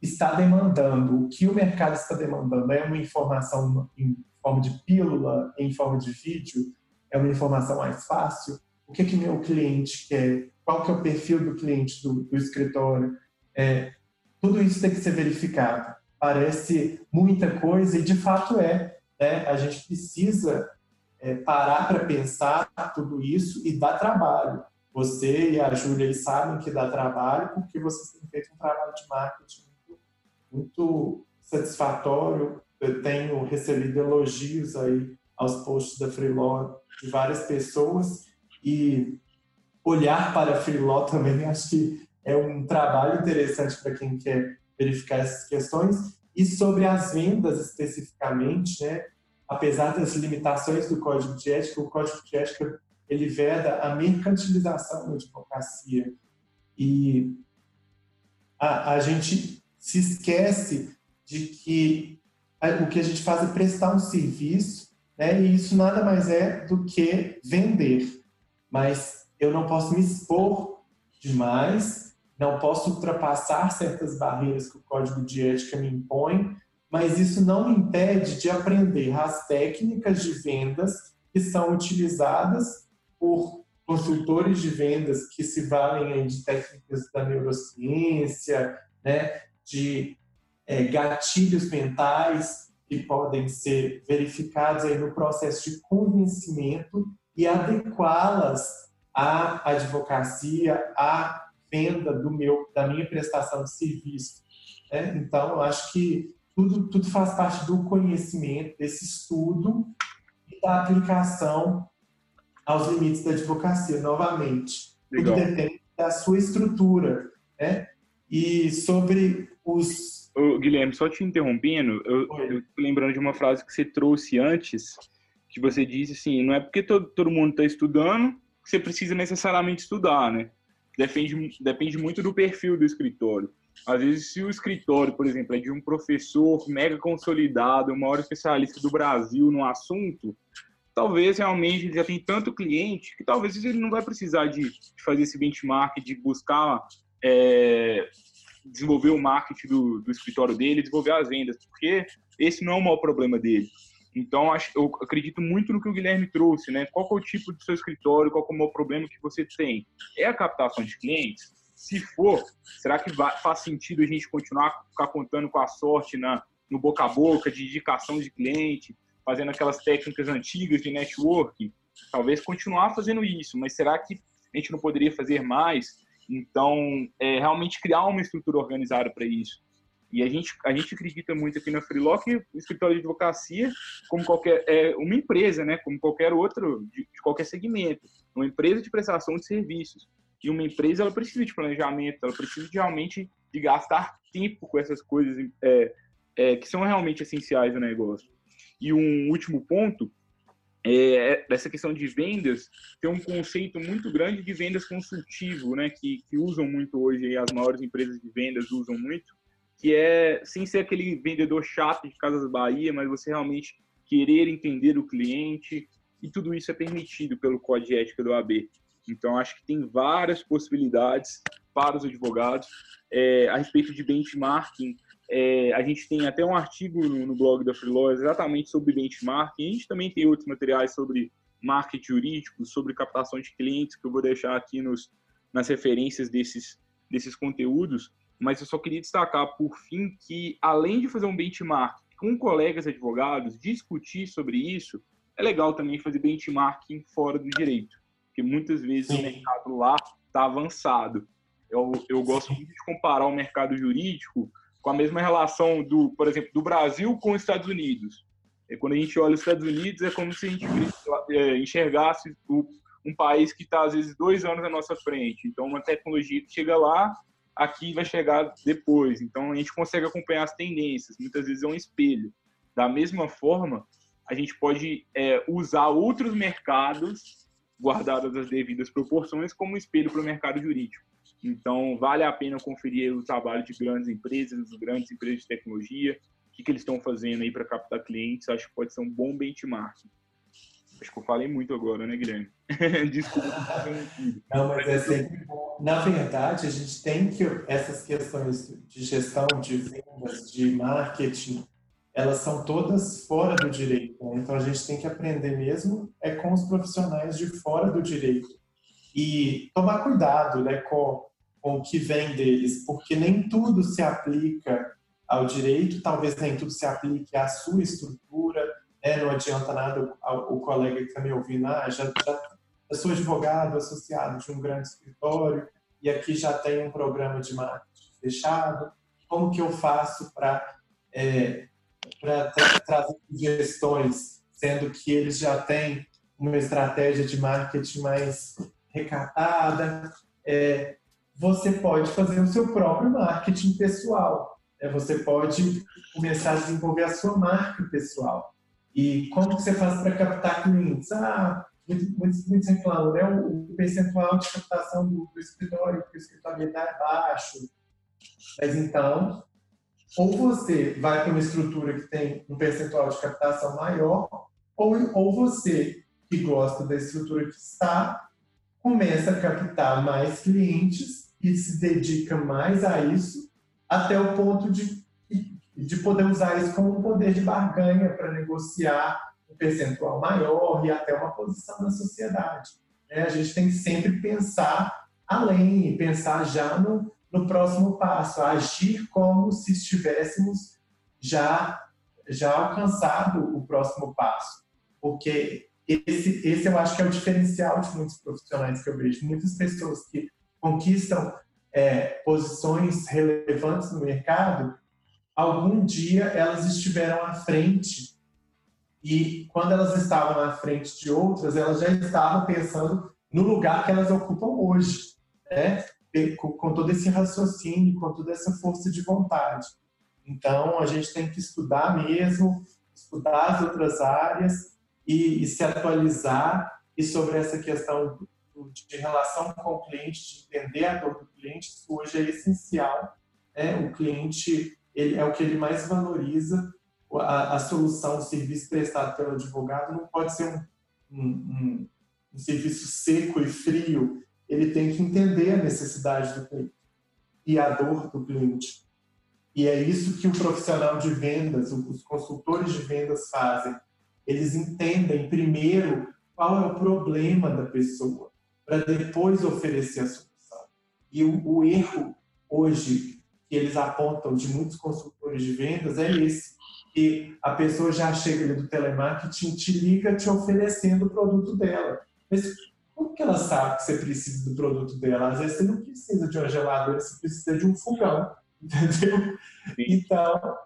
está demandando, o que o mercado está demandando é uma informação em forma de pílula, em forma de vídeo, é uma informação mais fácil. O que que meu cliente quer? Qual que é o perfil do cliente do, do escritório? É, tudo isso tem que ser verificado. Parece muita coisa e de fato é. Né? A gente precisa é, parar para pensar tudo isso e dar trabalho. Você e a Júlia sabem que dá trabalho porque vocês têm feito um trabalho de marketing muito satisfatório. Eu tenho recebido elogios aí aos posts da Freeló de várias pessoas e olhar para a Freeló também acho que é um trabalho interessante para quem quer verificar essas questões. E sobre as vendas especificamente, né, apesar das limitações do código de ética, o código de ética ele veda a mercantilização da advocacia. E a, a gente se esquece de que o que a gente faz é prestar um serviço, né? E isso nada mais é do que vender. Mas eu não posso me expor demais, não posso ultrapassar certas barreiras que o código de ética me impõe, mas isso não me impede de aprender as técnicas de vendas que são utilizadas por consultores de vendas que se valem de técnicas da neurociência, né, de é, gatilhos mentais que podem ser verificados aí no processo de convencimento e adequá-las à advocacia, à venda do meu, da minha prestação de serviço. Né? Então, eu acho que tudo, tudo faz parte do conhecimento, desse estudo e da aplicação aos limites da advocacia, novamente. Legal. Tudo depende da sua estrutura. Né? E sobre os, Ô, Guilherme, só te interrompendo, eu, eu lembrando de uma frase que você trouxe antes, que você disse assim, não é porque todo, todo mundo está estudando que você precisa necessariamente estudar, né? Depende, depende muito do perfil do escritório. Às vezes, se o escritório, por exemplo, é de um professor mega consolidado, o maior especialista do Brasil no assunto, talvez realmente ele já tem tanto cliente que talvez ele não vai precisar de, fazer esse benchmark, de buscar é, desenvolver o marketing do, do escritório dele, desenvolver as vendas, porque esse não é o maior problema dele. Então, eu acredito muito no que o Guilherme trouxe, né? Qual é o tipo do seu escritório, qual é o problema que você tem? É a captação de clientes? Se for, será que faz sentido a gente continuar ficar contando com a sorte na, no boca a boca, de indicação de cliente, fazendo aquelas técnicas antigas de networking? Talvez continuar fazendo isso, mas será que a gente não poderia fazer mais? Então, é, realmente criar uma estrutura organizada para isso. E a gente, a gente acredita muito aqui na Freelock, o escritório de advocacia, como qualquer, é uma empresa, né? Como qualquer outro, de, de qualquer segmento. Uma empresa de prestação de serviços. E uma empresa, ela precisa de planejamento, ela precisa de, realmente de gastar tempo com essas coisas é, é, que são realmente essenciais no negócio. E um último ponto é, dessa questão de vendas, tem um conceito muito grande de vendas consultivo, né, que, que usam muito hoje, as maiores empresas de vendas usam muito, que é, sem ser aquele vendedor chato de Casas Bahia, mas você realmente querer entender o cliente, e tudo isso é permitido pelo Código de Ética do AB. Então, acho que tem várias possibilidades para os advogados é, a respeito de benchmarking. É, a gente tem até um artigo no, no blog da Freelaw exatamente sobre benchmarking. A gente também tem outros materiais sobre marketing jurídico, sobre captação de clientes, que eu vou deixar aqui nos, nas referências desses, desses conteúdos mas eu só queria destacar, por fim, que além de fazer um benchmark com colegas advogados, discutir sobre isso, é legal também fazer benchmarking fora do direito, porque muitas vezes Sim. o mercado lá está avançado. Eu, eu gosto muito de comparar o mercado jurídico com a mesma relação do, por exemplo, do Brasil com os Estados Unidos. E quando a gente olha os Estados Unidos, é como se a gente é, enxergasse um país que está, às vezes, dois anos à nossa frente. Então, uma tecnologia que chega lá aqui vai chegar depois. Então a gente consegue acompanhar as tendências. Muitas vezes é um espelho. Da mesma forma, a gente pode é, usar outros mercados, guardadas as devidas proporções, como espelho para o mercado jurídico. Então, vale a pena conferir o trabalho de grandes empresas, grandes empresas de tecnologia, o que, que eles estão fazendo aí para captar clientes. Acho que pode ser um bom benchmark. Acho que eu falei muito agora, né, Guilherme? Desculpa. Não, mas é sempre bom. Na verdade, a gente tem que essas questões de gestão de vendas, de marketing, elas são todas fora do direito. Né? Então a gente tem que aprender mesmo é com os profissionais de fora do direito e tomar cuidado, né, com, com o que vem deles, porque nem tudo se aplica ao direito, talvez nem tudo se aplique à sua estrutura é, não adianta nada o, o colega que está me ouvindo, ah, já, já eu sou advogado associado de um grande escritório e aqui já tem um programa de marketing fechado. Como que eu faço para é, tra trazer sugestões, sendo que eles já têm uma estratégia de marketing mais recatada? É, você pode fazer o seu próprio marketing pessoal. É, você pode começar a desenvolver a sua marca pessoal. E como que você faz para captar clientes? Ah, muitos, muitos reclamam, né? O, percentual de captação do, do escritório, porque o escritório está é baixo. Mas então, ou você vai para uma estrutura que tem um percentual de captação maior, ou, ou você que gosta da estrutura que está, começa a captar mais clientes e se dedica mais a isso, até o ponto de de poder usar isso como um poder de barganha para negociar um percentual maior e até uma posição na sociedade. É, a gente tem que sempre pensar além, pensar já no, no próximo passo, agir como se estivéssemos já já alcançado o próximo passo, porque esse, esse eu acho que é o diferencial de muitos profissionais que eu vejo. Muitas pessoas que conquistam é, posições relevantes no mercado algum dia elas estiveram à frente e quando elas estavam à frente de outras, elas já estavam pensando no lugar que elas ocupam hoje, né? com, todo esse raciocínio, com toda essa força de vontade. Então, a gente tem que estudar mesmo, estudar as outras áreas e, e se atualizar. E sobre essa questão de relação com o cliente, de entender a dor do cliente, hoje é essencial. Né? O cliente ele, é o que ele mais valoriza. A, a solução, o serviço prestado pelo advogado não pode ser um, um, um, um serviço seco e frio. Ele tem que entender a necessidade do cliente e a dor do cliente. E é isso que o profissional de vendas, os consultores de vendas fazem. Eles entendem primeiro qual é o problema da pessoa, para depois oferecer a solução. E o, o, erro hoje que eles apontam de muitos consultores de vendas é esse, que a pessoa já chega ali do telemarketing, te liga te oferecendo o produto dela. Mas como que ela sabe que você precisa do produto dela? Às vezes você não precisa de uma geladeira, você precisa de um fogão entendeu? Então,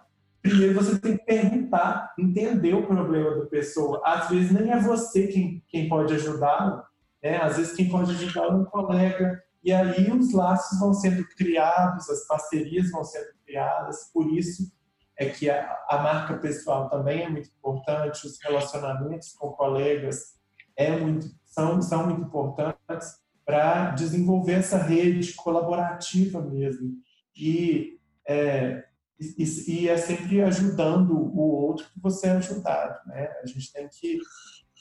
primeiro você tem que perguntar, entender o problema da pessoa. Às vezes nem é você quem, quem pode ajudá-lo, né? Às vezes quem pode ajudá-lo é um colega. E aí os laços vão sendo criados, as parcerias vão sendo criadas. Por isso é que a, a marca pessoal também é muito importante, os relacionamentos com colegas é muito, são, são muito importantes para desenvolver essa rede colaborativa mesmo e é, e, e, é sempre ajudando o outro que você é ajudado, né? A gente tem que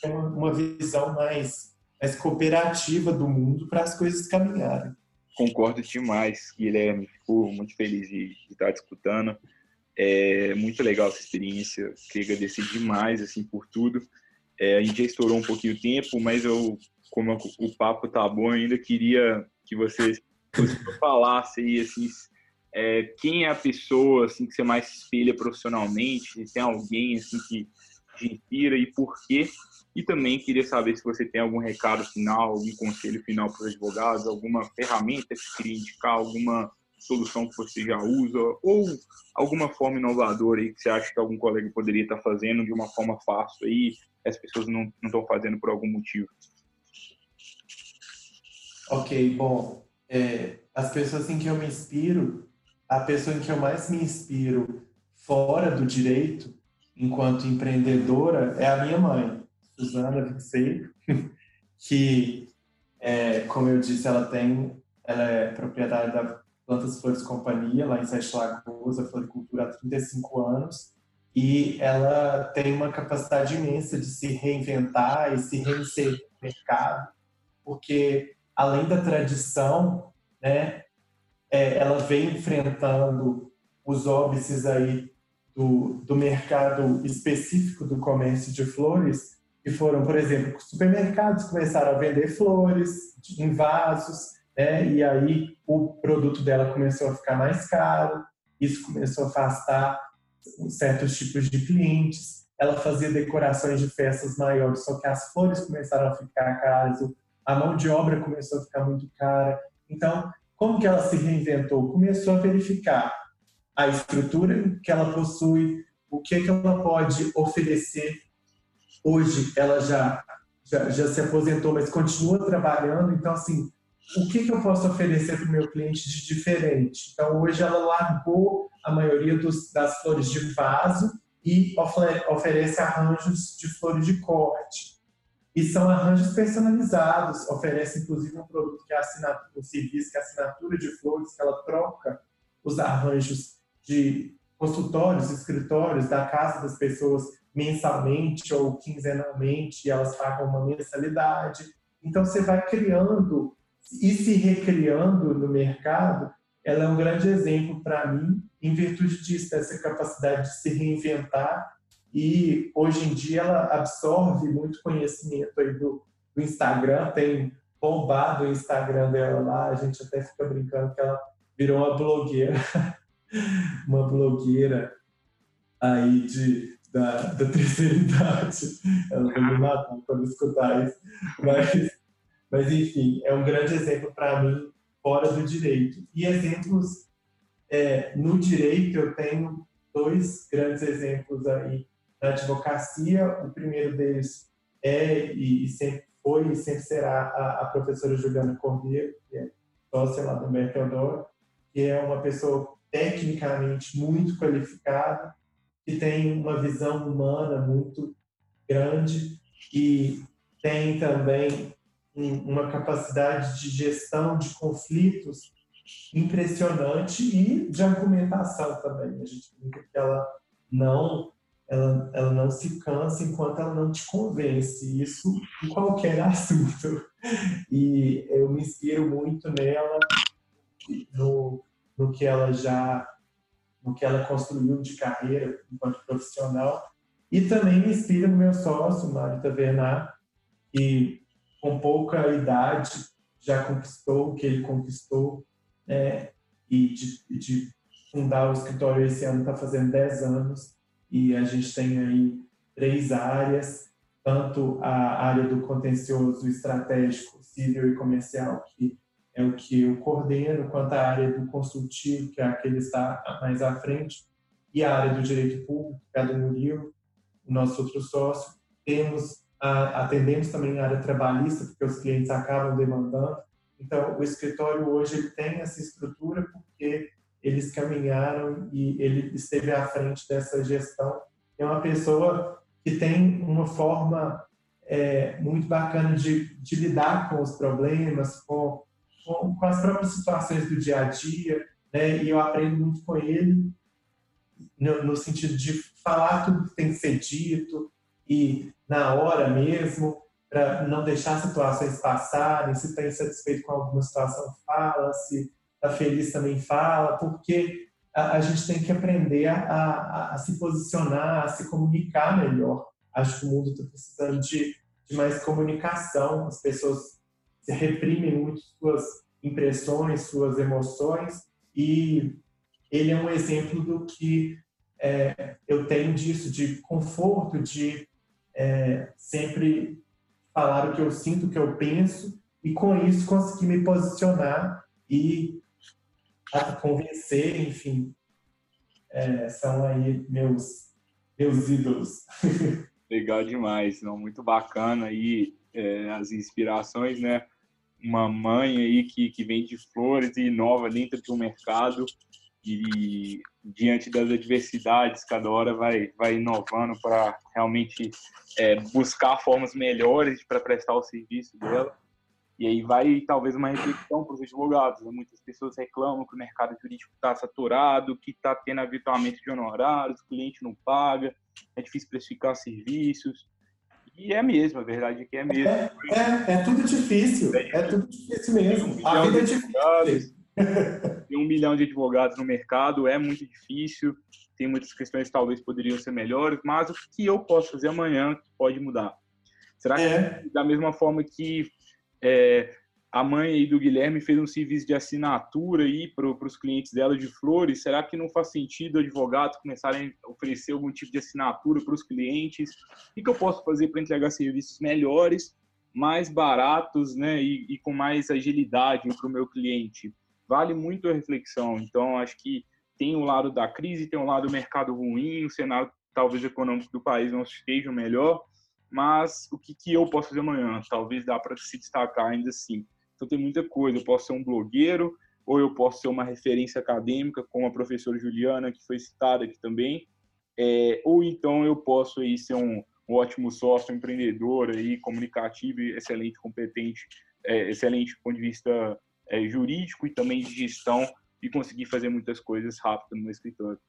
ter uma visão mais, mais cooperativa do mundo para as coisas caminharem. Concordo demais, Guilherme. Fico muito feliz de, de estar disputando. É muito legal essa experiência. Queria agradecer demais assim por tudo. É, a gente já estourou um pouquinho o tempo, mas eu, como o papo tá bom, ainda queria que você falasse aí assim, é, quem é a pessoa assim que você mais se espelha profissionalmente? Se tem alguém assim que te inspira e por quê? E também queria saber se você tem algum recado final, algum conselho final para os advogados, alguma ferramenta que queria indicar, alguma solução que você já usa ou alguma forma inovadora aí que você acha que algum colega poderia estar fazendo de uma forma fácil aí, as pessoas não estão fazendo por algum motivo. Ok, bom, é, as pessoas em que eu me inspiro a pessoa em que eu mais me inspiro fora do direito, enquanto empreendedora, é a minha mãe, Suzana Vinceiro, que, é, como eu disse, ela tem, ela é proprietária da Plantas Flores Companhia, lá em Sete Lagoas, a floricultura há 35 anos, e ela tem uma capacidade imensa de se reinventar e se reinserir no mercado, porque além da tradição, né, é, ela vem enfrentando os óbices aí do, do mercado específico do comércio de flores, que foram, por exemplo, supermercados começaram a vender flores em vasos, né? e aí o produto dela começou a ficar mais caro, isso começou a afastar certos tipos de clientes. Ela fazia decorações de festas maiores, só que as flores começaram a ficar caras, a mão de obra começou a ficar muito cara. Então, como que ela se reinventou? Começou a verificar a estrutura que ela possui, o que, que ela pode oferecer. Hoje ela já, já, já se aposentou, mas continua trabalhando. Então, assim, o que, que eu posso oferecer para o meu cliente de diferente? Então, hoje ela largou a maioria dos, das flores de vaso e oferece arranjos de flores de corte. E são arranjos personalizados, oferece inclusive um produto que é assinatura, um serviço que é assinatura de flores, que ela troca os arranjos de consultórios, escritórios da casa das pessoas mensalmente ou quinzenalmente, elas pagam uma mensalidade. Então você vai criando e se recriando no mercado. Ela é um grande exemplo para mim, em virtude disso, dessa capacidade de se reinventar e hoje em dia ela absorve muito conhecimento aí do, do Instagram, tem bombado o Instagram dela lá, a gente até fica brincando que ela virou uma blogueira, uma blogueira aí de, da, da terceira idade. Ela vai me matar quando escutar isso. Mas, mas, enfim, é um grande exemplo para mim fora do direito. E exemplos é, no direito, eu tenho dois grandes exemplos aí na advocacia. O primeiro deles é e, sempre foi e sempre será a, a professora Juliana Cordeiro, que é sócia lá do Mercador, que é uma pessoa tecnicamente muito qualificada, que tem uma visão humana muito grande e tem também uma capacidade de gestão de conflitos impressionante e de argumentação também. A gente brinca que ela não ela, ela não se cansa enquanto ela não te convence, isso em qualquer assunto. E eu me inspiro muito nela, no, no que ela já no que ela construiu de carreira enquanto profissional e também me inspira no meu sócio, Mário Tavernar, que com pouca idade já conquistou o que ele conquistou né? e de, de fundar o escritório esse ano está fazendo 10 anos e a gente tem aí três áreas, tanto a área do contencioso estratégico, civil e comercial, que é o que eu coordeno, quanto a área do consultivo, que é a que ele está mais à frente, e a área do direito público, que é do Murilo, o nosso outro sócio. Temos, atendemos também a área trabalhista, porque os clientes acabam demandando. Então, o escritório hoje ele tem essa estrutura porque eles caminharam e ele esteve à frente dessa gestão. É uma pessoa que tem uma forma é, muito bacana de, de, lidar com os problemas, com, com, com, as próprias situações do dia a dia, né? e eu aprendo muito com ele no, no sentido de falar tudo que tem que ser dito e na hora mesmo, para não deixar situações passarem, se está insatisfeito com alguma situação, fala, se está feliz também fala, porque a, a, gente tem que aprender a, a, a, se posicionar, a se comunicar melhor. Acho que o mundo está precisando de, de mais comunicação, as pessoas se reprimem muito suas impressões, suas emoções, e ele é um exemplo do que é, eu tenho disso, de conforto, de é, sempre falar o que eu sinto, o que eu penso, e com isso conseguir me posicionar e convencer, enfim. É, são aí meus, meus ídolos. Legal demais, não? muito bacana aí é, as inspirações, né? Uma mãe aí que, que vende flores e inova dentro de um mercado e diante das adversidades, cada hora vai, vai inovando para realmente é, buscar formas melhores para prestar o serviço dela. E aí vai talvez uma reflexão para os advogados. Né? Muitas pessoas reclamam que o mercado jurídico está saturado, que está tendo habituamento de honorários, o cliente não paga, é difícil precificar serviços. E é mesmo, a verdade é que é mesmo. É, é, é tudo difícil, é, é tudo difícil mesmo. Um a vida é difícil. Tem um milhão de advogados no mercado, é muito difícil, tem muitas questões que talvez poderiam ser melhores, mas o que eu posso fazer amanhã pode mudar? Será que é. da mesma forma que é, a mãe do Guilherme fez um serviço de assinatura aí para os clientes dela de flores. Será que não faz sentido advogados começarem a oferecer algum tipo de assinatura para os clientes? O que eu posso fazer para entregar serviços melhores, mais baratos né, e, e com mais agilidade para o meu cliente? Vale muito a reflexão. Então, acho que tem o lado da crise, tem o lado do mercado ruim, o cenário talvez econômico do país não esteja melhor, mas o que, que eu posso fazer amanhã? Talvez dá para se destacar ainda assim. Então tem muita coisa, eu posso ser um blogueiro, ou eu posso ser uma referência acadêmica, como a professora Juliana, que foi citada aqui também, é, ou então eu posso aí ser um, um ótimo sócio, empreendedor, aí, comunicativo excelente, competente, é, excelente do ponto de vista é, jurídico e também de gestão, e conseguir fazer muitas coisas rápido no meu escritório.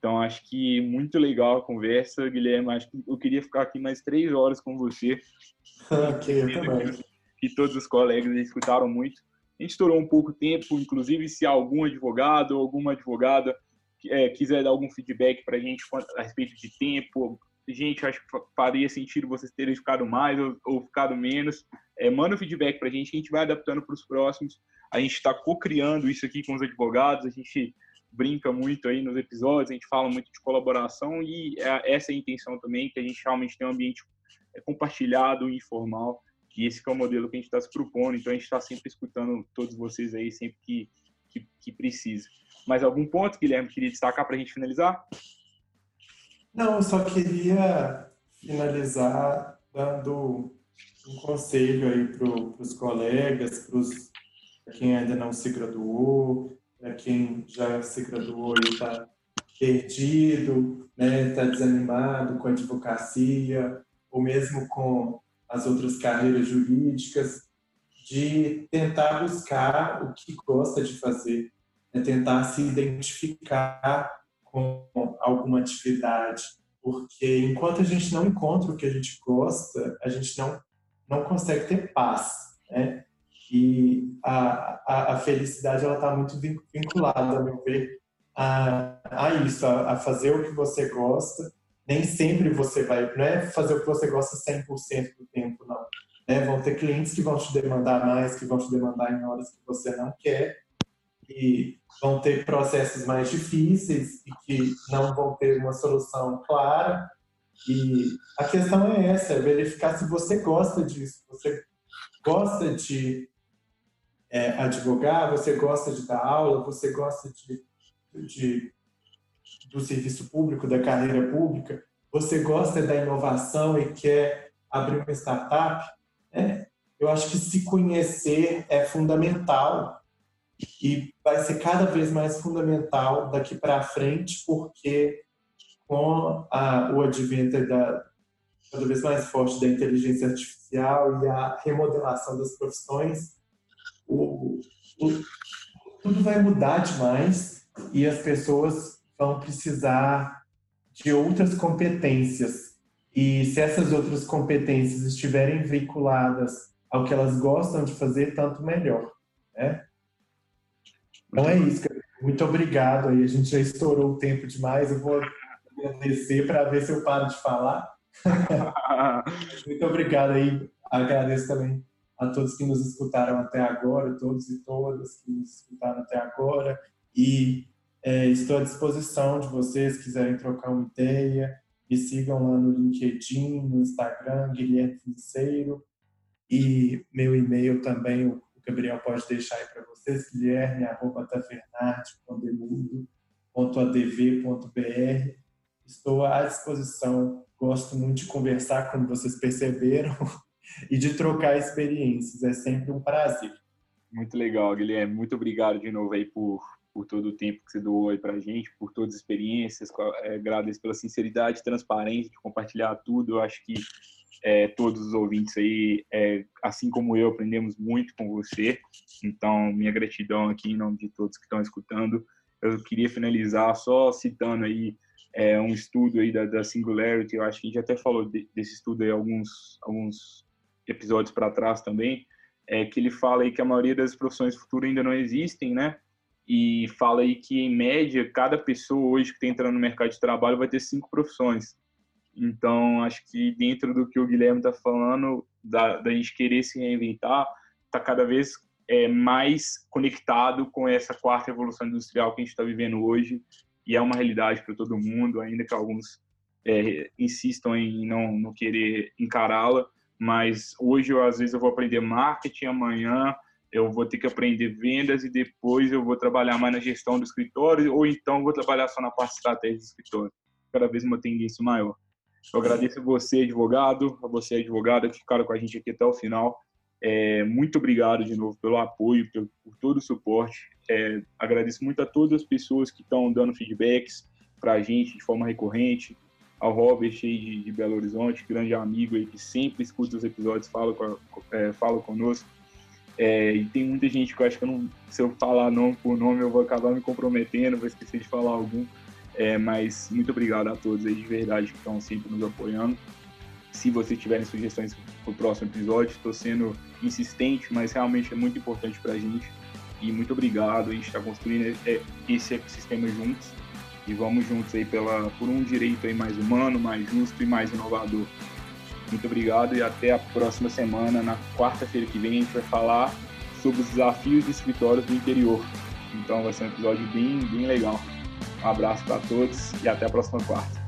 Então, acho que muito legal a conversa, Guilherme. Acho que eu queria ficar aqui mais três horas com você. ok, eu também. Que todos os colegas escutaram muito. A gente estourou um pouco tempo, inclusive se algum advogado ou alguma advogada é, quiser dar algum feedback para a gente a respeito de tempo, gente, acho que faria sentido vocês terem ficado mais ou, ou ficado menos. É, manda o um feedback para a gente, a gente vai adaptando para os próximos. A gente está co-criando isso aqui com os advogados, a gente brinca muito aí nos episódios, a gente fala muito de colaboração e é, essa é a intenção também, que a gente realmente tem um ambiente é, compartilhado, informal, e esse é o modelo que a gente está se propondo, então a gente está sempre escutando todos vocês aí, sempre que, que, que precisa. Mais algum ponto, Guilherme, queria destacar para a gente finalizar? Não, eu só queria finalizar dando um conselho aí para os colegas, para quem ainda não se graduou, para quem já se graduou e está perdido, está né, tá desanimado com a advocacia, ou mesmo com as outras carreiras jurídicas, de tentar buscar o que gosta de fazer, né, tentar se identificar com alguma atividade, porque enquanto a gente não encontra o que a gente gosta, a gente não, não consegue ter paz, né? E a, a, a felicidade ela está muito vinculada, a meu ver, a, a isso, a, a, fazer o que você gosta. Nem sempre você vai, não é fazer o que você gosta 100% do tempo, não. Né? Vão ter clientes que vão te demandar mais, que vão te demandar em horas que você não quer, e vão ter processos mais difíceis e que não vão ter uma solução clara. E a questão é essa, é verificar se você gosta disso, você gosta de é, advogar, você gosta de dar aula, você gosta de, de, do serviço público, da carreira pública, você gosta da inovação e quer abrir uma startup, é, eu acho que se conhecer é fundamental e vai ser cada vez mais fundamental daqui para frente, porque com a, o advento da cada vez mais forte da inteligência artificial e a remodelação das profissões, o, o, tudo vai mudar demais e as pessoas vão precisar de outras competências. E se essas outras competências estiverem vinculadas ao que elas gostam de fazer, tanto melhor. Né? Então é isso, muito obrigado. Aí a gente já estourou o tempo demais. Eu vou agradecer para ver se eu paro de falar. muito obrigado aí. Agradeço também a todos que nos escutaram até agora, todos e todas que nos escutaram até agora. E é, estou à disposição de vocês, quiserem trocar uma ideia, me sigam lá no LinkedIn, no Instagram, Guilherme Financeiro, e meu e-mail também, o Gabriel pode deixar aí para vocês, guilherme, arroba tavernarte.adv.br. Estou à disposição, gosto muito de conversar, como vocês perceberam, e de trocar experiências, é sempre um prazer. Muito legal, Guilherme, muito obrigado de novo aí por, por todo o tempo que você doou aí para a gente, por todas as experiências, é, agradeço pela sinceridade, transparência de compartilhar tudo, eu acho que é, todos os ouvintes aí, é, assim como eu, aprendemos muito com você. Então, minha gratidão aqui em nome de todos que estão escutando. Eu queria finalizar só citando aí é, um estudo aí da, da, Singularity. Eu acho que a gente até falou de, desse estudo aí alguns alguns episódios para trás também, é que ele fala aí que a maioria das profissões futuras ainda não existem, né? E fala aí que em média cada pessoa hoje que está entrando no mercado de trabalho vai ter cinco profissões. Então, acho que dentro do que o Guilherme está falando, da, da gente querer se reinventar, está cada vez é, mais conectado com essa quarta evolução industrial que a gente está vivendo hoje, e é uma realidade para todo mundo, ainda que alguns é, insistam em não, não querer encará-la, mas hoje, eu, às vezes, eu vou aprender marketing, amanhã eu vou ter que aprender vendas e depois eu vou trabalhar mais na gestão do escritório, ou então vou trabalhar só na parte estratégica do escritório. Cada vez uma tendência maior. Eu agradeço você, advogado, a você, advogada, que ficaram com a gente aqui até o final. É, muito obrigado de novo pelo apoio, por, por todo o suporte. É, agradeço muito a todas as pessoas que estão dando feedbacks para a gente de forma recorrente. Ao Robert aí de, de, Belo Horizonte, grande amigo aí que sempre escuta os episódios, fala, com é, fala conosco. É, e tem muita gente que eu acho que eu não, se eu falar nome por nome, eu vou acabar me comprometendo, vou esquecer de falar algum. É, mas muito obrigado a todos aí de verdade que estão sempre nos apoiando. Se vocês tiverem sugestões para o próximo episódio, estou sendo insistente, mas realmente é muito importante para a gente. E muito obrigado. A gente está construindo esse ecossistema juntos e vamos juntos aí pela, por um direito aí mais humano, mais justo e mais inovador. Muito obrigado e até a próxima semana. Na quarta-feira que vem a gente vai falar sobre os desafios de escritórios do interior. Então vai ser um episódio bem, bem legal. Um abraço para todos e até a próxima quarta.